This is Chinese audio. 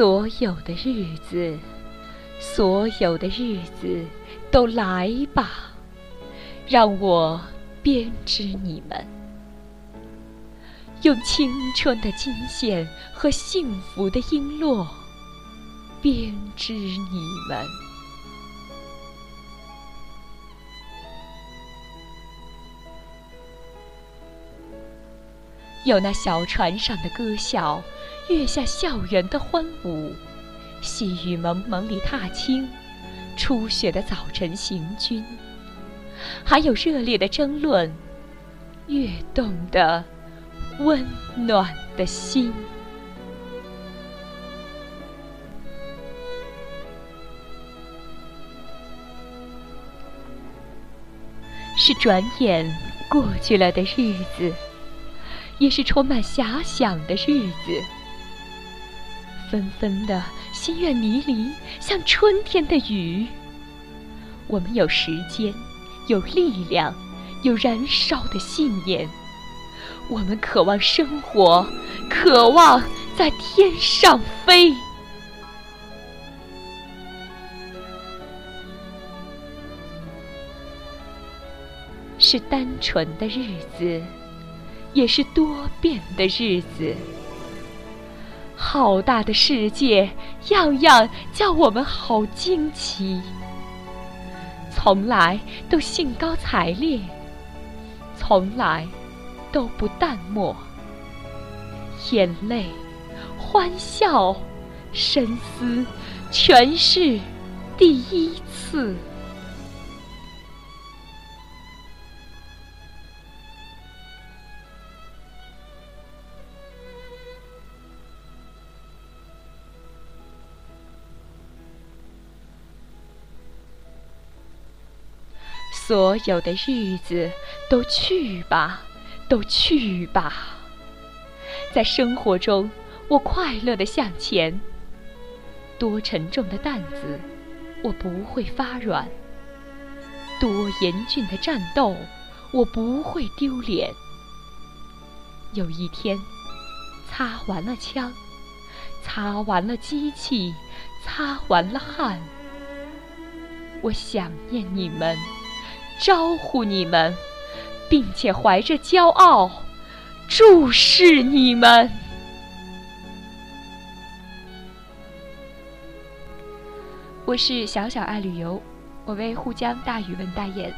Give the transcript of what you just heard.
所有的日子，所有的日子，都来吧，让我编织你们，用青春的金线和幸福的璎珞编织你们。有那小船上的歌笑，月下校园的欢舞，细雨蒙蒙里踏青，初雪的早晨行军，还有热烈的争论，跃动的温暖的心，是转眼过去了的日子。也是充满遐想的日子，纷纷的心愿迷离，像春天的雨。我们有时间，有力量，有燃烧的信念。我们渴望生活，渴望在天上飞。是单纯的日子。也是多变的日子，浩大的世界，样样叫我们好惊奇。从来都兴高采烈，从来都不淡漠。眼泪、欢笑、深思，全是第一次。所有的日子都去吧，都去吧。在生活中，我快乐的向前。多沉重的担子，我不会发软；多严峻的战斗，我不会丢脸。有一天，擦完了枪，擦完了机器，擦完了汗，我想念你们。招呼你们，并且怀着骄傲注视你们。我是小小爱旅游，我为沪江大语文代言。